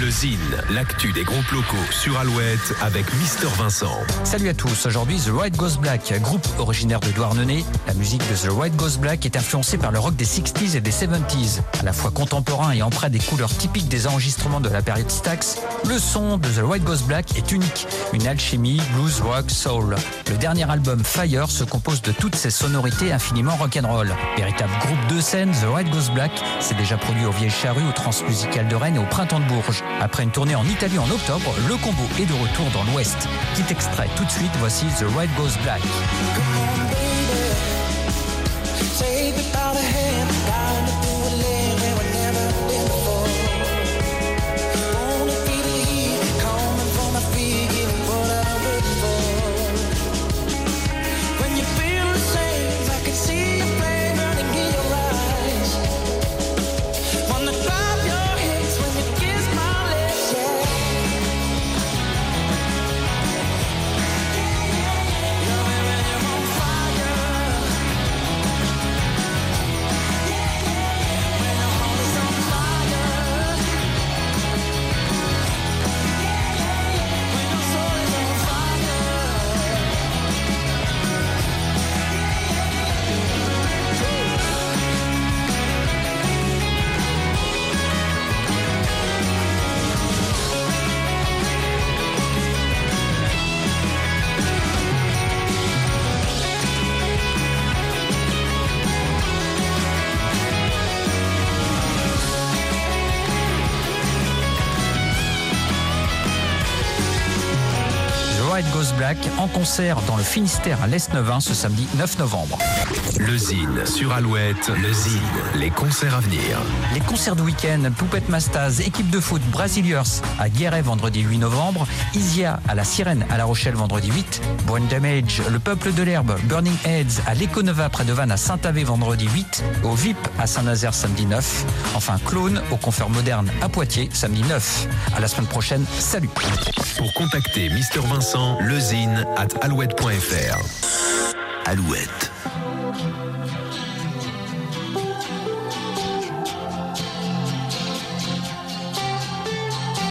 Le Zine, l'actu des groupes locaux sur Alouette avec Mister Vincent. Salut à tous, aujourd'hui The White Goes Black, groupe originaire de Douarnenez. La musique de The White Goes Black est influencée par le rock des 60s et des 70s. À la fois contemporain et empreint des couleurs typiques des enregistrements de la période Stax, le son de The White Goes Black est unique. Une alchimie blues, rock, soul. Le dernier album Fire se compose de toutes ces sonorités infiniment rock'n'roll. Véritable groupe de scène, The White Goes Black s'est déjà produit au Vieille Charrue, au Transmusical de Rennes et au Printemps de Bourges. Après une tournée en Italie en octobre, le combo est de retour dans l'Ouest. Petit extrait tout de suite, voici The White Goes Black. White Goes Black en concert dans le Finistère à l'Est-Neuvin ce samedi 9 novembre. Le Zine sur Alouette, le Zine, les concerts à venir. Les concerts de week-end, Poupette Mastaz, équipe de foot Braziliers à Guéret vendredi 8 novembre, Isia à la Sirène à La Rochelle vendredi 8, Brain Damage, le Peuple de l'Herbe, Burning Heads à l'Econova près de Vannes à Saint-Avé vendredi 8, au VIP à Saint-Nazaire samedi 9, enfin Clone au Confère Moderne à Poitiers samedi 9. À la semaine prochaine, salut Pour contacter Mister Vincent, lezine at alouette.fr. Alouette.